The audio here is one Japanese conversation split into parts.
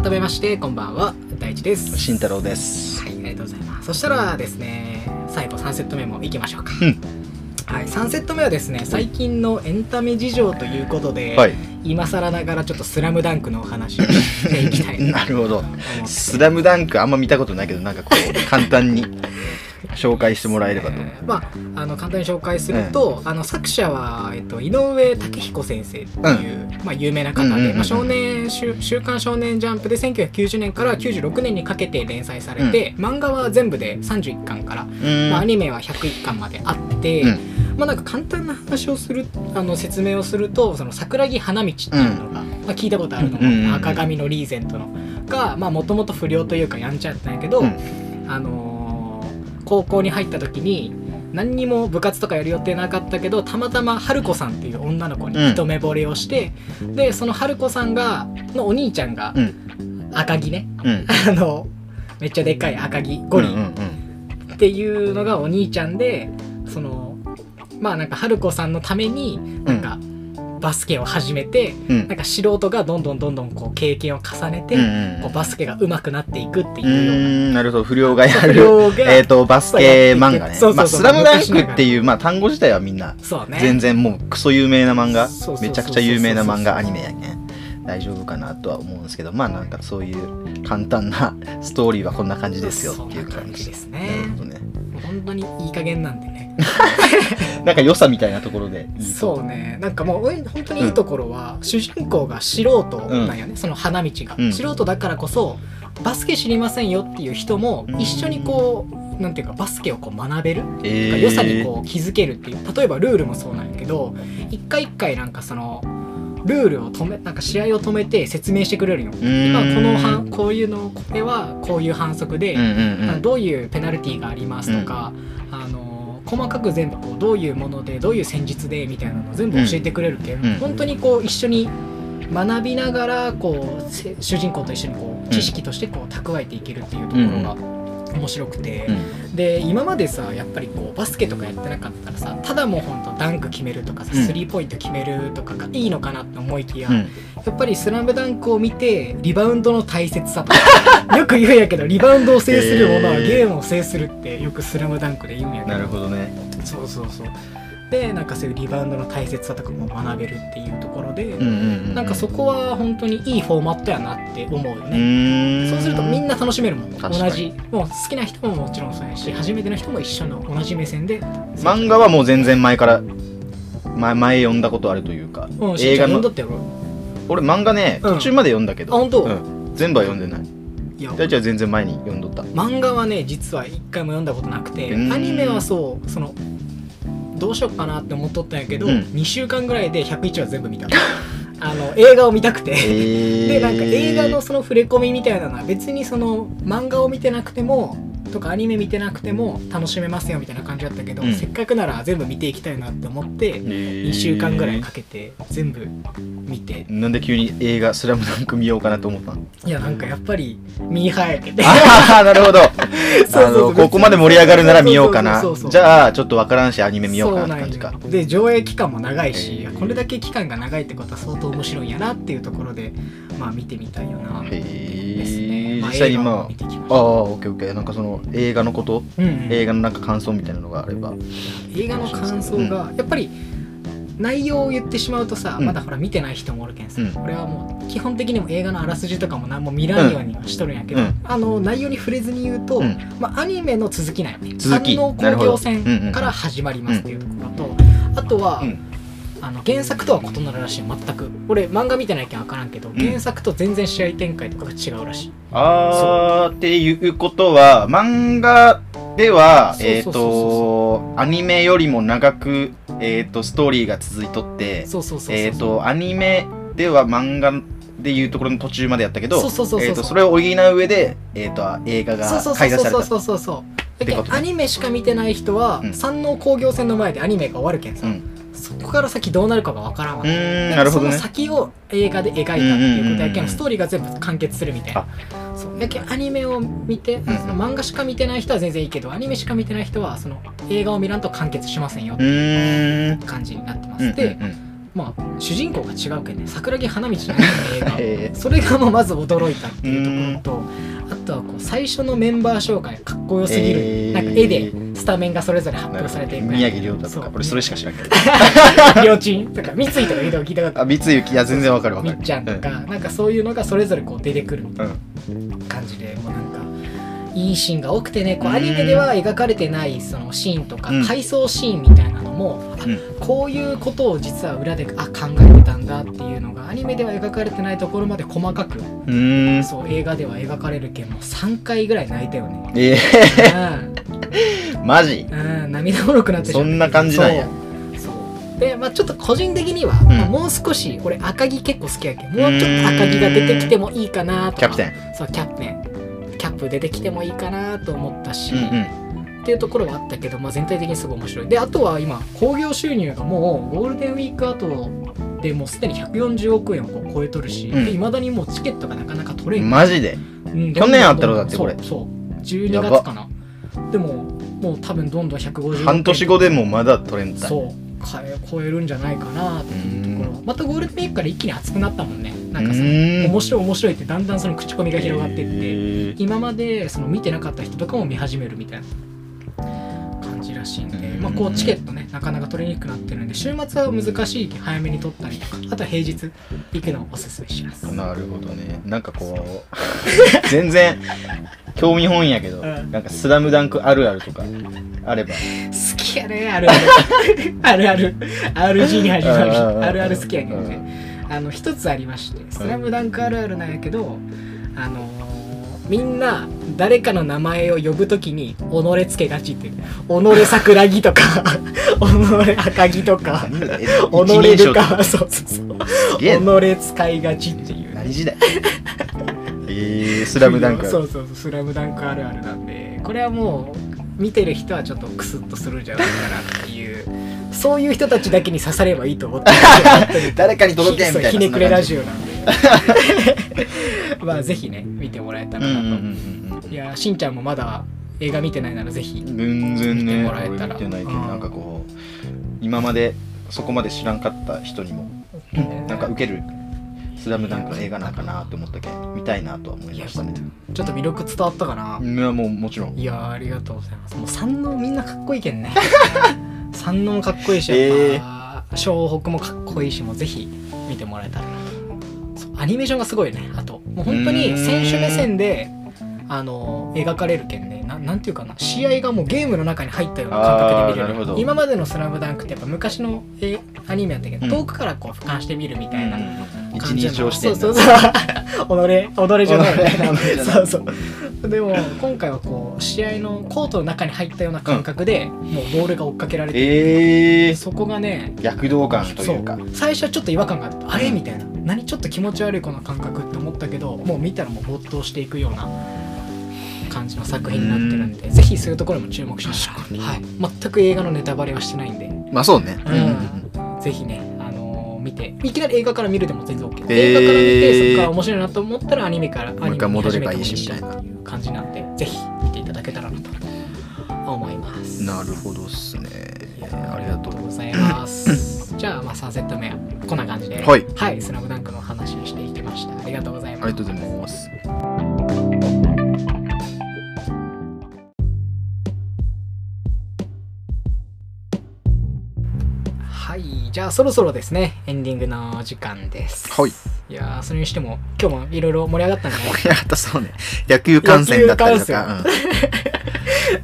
改めましてこんばんは。大地です。慎太郎です。はいありがとうございます。そしたらですね最後3セット目もいきましょうか、うん。はい、3セット目はですね最近のエンタメ事情ということで、はい。今更ながらちょっと「スラムダンクのお話をしていきたいな なるほど。スラムダンクあんま見たことないけどなんかこう簡単に 紹介してもらえればとえーまあ、あの簡単に紹介すると、あの作者は、えっと、井上武彦先生っていう、まあ、有名な方で、うんうんうんうん。まあ、少年週「週刊少年ジャンプ」で1990年から96年にかけて連載されて、漫画は全部で31巻から、まあ、アニメは101巻まであって、うん。まあ、なんか簡単な話をするあの説明をするとその桜木花道っていうのが、まあ、聞いたことあるのうんうんうんうん。が赤髪のリーゼントのがもともと不良というかやんちゃやったんやけど、うん。あのー高校に入った時に何にも部活とかやる予定なかったけどたまたま春子さんっていう女の子に一目惚れをして、でその春子さんがのお兄ちゃんがうん。赤木ね。うん。あのめっちゃでっかい赤木ゴリうんうんっていうのがお兄ちゃんでそのまあなんか春子さんのためになんかバスケを始めて、うん。なんか素人がどんどんどんどんこう経験を重ねて、うんうんこうバスケが上手くなっていくってういうような。ーんなるほど。不良がや不る えっとバスケ漫画ね。そうそうそうまあスラムダンクっていうまあ単語自体はみんなね。全然もうクソ有名な漫画。めちゃくちゃ有名な漫画アニメやけん。大丈夫かなとは思うんですけどまあなんかそういう簡単なストーリーはこんな感じですよっていう感じですね。なるほどね。本当にいい加減なんでね なんか良さみたいなところでいいとそうね。なんかもう俺本当にいいところは、主人公が素人なんよね、その花道が、うん。素人だからこそバスケ知りませんよっていう人もうん。一緒にこうなんていうかバスケをこう学べる。えー。良さにこう気づけるっていう。例えばルールもそうなんやけど一回一回なんかそのルールを止めなんか試合を止めて説明してくれるよーん。今この反こういうのこれはこういう反則で、うんうんうん。どういうペナルティーがありますとか、あの細かく全部こうどういうものでどういう戦術でみたいなのを全部教えてくれるけん、うん。本当にこう一緒に学びながらこうせ主人公と一緒にこう知識としてこう蓄えていけるっていうところが面白くて、うん。で今までさやっぱりこうバスケとかやってなかったらさただもうほんとダンク決めるとかさ、うん。スリーポイント決めるとかがいいのかなって思いきや、うん。やっぱり「スラムダンクを見てリバウンドの大切さとか よく言うんやけどリバウンドを制するものはゲームを制するってよく「スラムダンクで言うんやけど。なるほどね。そうそうそうでなんかそういうリバウンドの大切さとかも学べるっていうところで、なんかそこは本当にいいフォーマットやなって思うようね、そうするとみんな楽しめるもん同じ。もう好きな人ももちろんそうやし初めての人も一緒の同じ目線で。漫画はもう全然前から前前読んだことあるというかうん、映画の。俺漫画ねうん。途中まで読んだけど。あ本当？うん。全部は読んでない。いや。大ちゃんは全然前に読んどった。漫画はね実は一回も読んだことなくてうん。アニメはそうそのどうしようかなって思っとったんやけど、うん。2週間ぐらいで101話全部見た。あの映画を見たくて、えでなんか映画のその触れ込みみたいなのは別にその漫画を見てなくてもとかアニメ見てなくても楽しめますよみたいな感じだったけど、うん。せっかくなら全部見ていきたいなって思って2 2週間ぐらいかけて全部見て。なんで急に映画「スラムダンク見ようかなと思ったの？いやなんかやっぱりミーハーやけてああなるほど。そうそうあのここまで盛り上がるなら見ようかな。じゃあちょっとわからんしアニメ見ようかなって感じか。で上映期間も長いし、へー。これだけ期間が長いってことは相当面白いんやなっていうところでまあ見てみたいよなへですね、実際にまあああオッケーオッケー。なんかその映画のこと？た、うんうん。映画のなんか感想みたいなのがあれば。映画の感想がやっぱり内容を言ってしまうとさ、うん。まだほら見てない人もおるけんさ、うん。俺はもう基本的にも映画のあらすじとかも何も見らんようにはしとるんやけど、うん。あの内容に触れずに言うと、うん。まあ、アニメの続きなんよね。続き。工業戦から始まりますっていうところと、あとは、うんあの原作とは異なるらしい。全く。俺漫画見てないけん分からんけど、ん。原作と全然試合展開とかが違うらしい。あーっていうことは漫画ではえっそうそうそう。そうとアニメよりも長くえっとストーリーが続いとってそうそうそうそうえっとアニメでは漫画でいうところの途中までやったけどそれを補う上でえっと映画がそうそうそう開催されたそう。そうそうそうだけってことね。どアニメしか見てない人は、うん。山王工業戦の前でアニメが終わるけんさ、うんそこから先どうなるかが分からんわけなるほどね。その先を映画で描いたっていうことやけうんストーリーが全部完結するみたいな。そう。やけんアニメを見て、んその漫画しか見てない人は全然いいけどアニメしか見てない人はその映画を見らんと完結しませんよっうていう感じになってまうんす、でうん。まあ主人公が違うけんね。桜木花道の映画 へそれがもうまず驚いたっていうところとあとはこう最初のメンバー紹介かっこよすぎる、え。ーなんか絵で。スタメンがそれぞれ発表されていく宮城亮太とか俺それしか知らんけど。りょうちんとか三井とかいうのを聞いたことあ三井いや全然わかるわかる。みっちゃんとか、なんかそういうのがそれぞれこう出てくるみたいなうん感じでもうなんかいいシーンが多くてねこううん。アニメでは描かれてないそのシーンとかうん。回想シーンみたいなのも、あうん。こういうことを実は裏であ考えてたんだっていうのがアニメでは描かれてないところまで細かくそう映画では描かれるけんもう3回ぐらい泣いたよね。えうん。ー、マジ？うん、涙もろくなってしまそんな感じなんや。そう。でまあちょっと個人的には、ん。まあもう少し俺赤木結構好きやけん。もうちょっと赤木が出てきてもいいかなとか。キャプテン。そうキャプテン。キャップ出てきてもいいかなと思ったし、うんうん。っていうところはあったけど、まあ、全体的にすごい面白い。であとは今興行収入がもうゴールデンウィーク後でもうすでに140億円を超えとるしうん。いま、未だにもうチケットがなかなか取れん、マジで？うん去年あったろだってこれ。そうそう。12やば月かなでももう多分どんどん150億円。半年後でもまだ取れんたそう。超えるんじゃないかなっていうところ。うまたゴールデンウィークから一気に熱くなったもんね。なんかさ面白い面白いってだんだんその口コミが広がってって、今までその見てなかった人とかも見始めるみたいな。感じらしいんで、うん。まあ、こうチケットねなかなか取りにくくなってるんで週末は難しい早めに取ったりとかあとは平日行くのをおすすめします。なるほどね。なんかこう 全然興味本位やけど、うん。なんか「スラムダンクあるあるとかあれば。好きやねあるある。あるある。RG に始まる。うんあるある好きやけどね。あの一つありまして「スラムダンクあるあるなんやけどあのーみんな誰かの名前を呼ぶときに「己つけがち」って言う「己桜木」とか「己赤木」とか何 だ「己ルカ」そうそうそう。己使いがちっていう。何時代えー、スラムダンクある。そうそうそう「スラムダンクあるあるなんでこれはもう見てる人はちょっとクスッとするんじゃないかなっていう。そういう人たちだけに刺さればいいと思ってる。誰かに届けみたいなひねくれラジオオなんで まあぜひね見てもらえたらなと、うんうんうんうんいやしんちゃんもまだ映画見てないならぜひ。全然ね見てもらえたら。俺見てないけどうん。なんかこう今までそこまで知らんかった人にもなんか受ける「スラムダンクの映画なんかなって思ったけん見たいなとは思いましたね。ちょっと魅力伝わったかな、いやもうもちろん。いやーありがとうございます。もう三能みんなかっこいいけんね。三能もかっこいいしやっぱ湘北もかっこいいしもうぜひ見てもらえたらなアニメーションがすごいよねあと。もう本当に選手目線であの描かれるけんね。ななんていうかな。試合がもうゲームの中に入ったような感覚で見れる。今までの「スラムダンクってやっぱ昔のえアニメやったけど、うん。遠くからこう俯瞰して見るみたいな一感じの。日をしてんだ。そうそうそう。己己じゃないみたいそうそう。でも今回はこう試合のコートの中に入ったような感覚で、もうボールが追っかけられてえー、そこがね躍動感というか。最初はちょっと違和感があってあれ？みたいな何ちょっと気持ち悪いこの感覚って思ったけどもう見たらもう没頭していくような感じの作品になってるんでぜひそういうところも注目しましょう、はい、全く映画のネタバレはしてないんで、まあそうね。うん。ぜひね、あのー見ていきなり映画から見るでも全然 OK、ー。映画から見てそこから面白いなと思ったらアニメからもう一回戻ればいいしアニメ見始めてもっていう感じなんでぜひ見ていただけたらなと思います。なるほどっすね。ありがとうございます。じゃあ、まあ、3セット目はこんな感じで、はいはい、スラムダンクの話をしていきました。ありがとうございます。ありがとうございますはい、じゃあ、そろそろですね、エンディングの時間です。はい。いやーそれにしても、今日もいろいろ盛り上がったんじゃない盛り上がったそうね野球観戦だったりとか、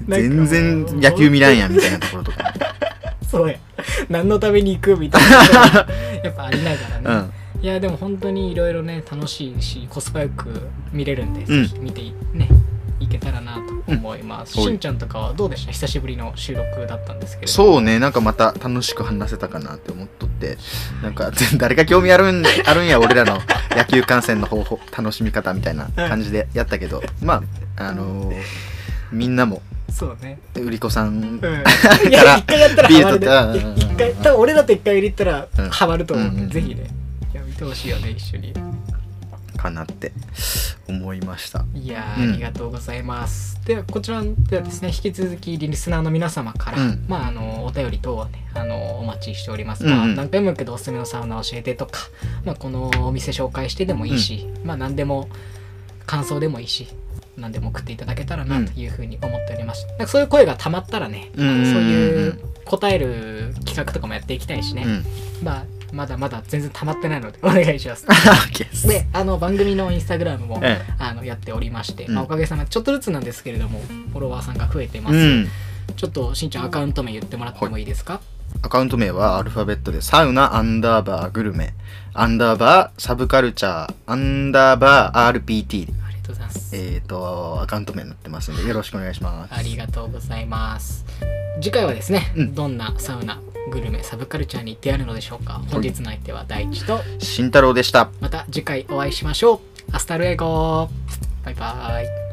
全然野球見らんやんみたいなところとか そうや。何のために行くみたいな。やっぱありながらね。うん。いやでも本当にいろいろね楽しいしコスパよく見れるんで、うん。ぜひ見てねいけたらなと思います、うん。しんちゃんとかはどうでした？久しぶりの収録だったんですけれどそうねなんかまた楽しく話せたかなって思っとって。なんか誰が興味あるん あるんや俺らの野球観戦の方法楽しみ方みたいな感じでやったけど。まああのーみんなもそうね。売り子さんうん。いや一回やったらビハマるね。い一回多分俺だと一回入れたらうん。ハマると思うんで、うん。ぜひね。いや見てほしいよね一緒に。かなって思いました。いやうん。ーありがとうございます、ではこちらではですね引き続きリスナーの皆様から、うん。まああのお便り等をねあのお待ちしております、うんうん。まあ、何回も言うけどおすすめのサウナ教えてとか、まあ、このお店紹介してでもいいし、まあ何でも感想でもいいし何でも送っていただけたらなというふうに思っております、なんかそういう声がたまったらね、うん。そういう答える企画とかもやっていきたいしね、うん。まあまだまだ全然たまってないので お願いします。であの番組のインスタグラムも、えあのやっておりまして、うん。まあ、おかげさまでちょっとずつなんですけれどもフォロワーさんが増えてます、うん。ちょっとしんちゃんアカウント名言ってもらってもいいですか？アカウント名はアルファベットでサウナアンダーバーグルメ。アンダーバーサブカルチャーアンダーバー RPT とうございます、えっ、とアカウント名になってますんでよろしくお願いします。ありがとうございます。次回はですね、うん。どんなサウナグルメサブカルチャーに出会えるのでしょうか。本日の相手は大地と慎太郎でした。また次回お会いしましょう。アスタルエゴバイバイ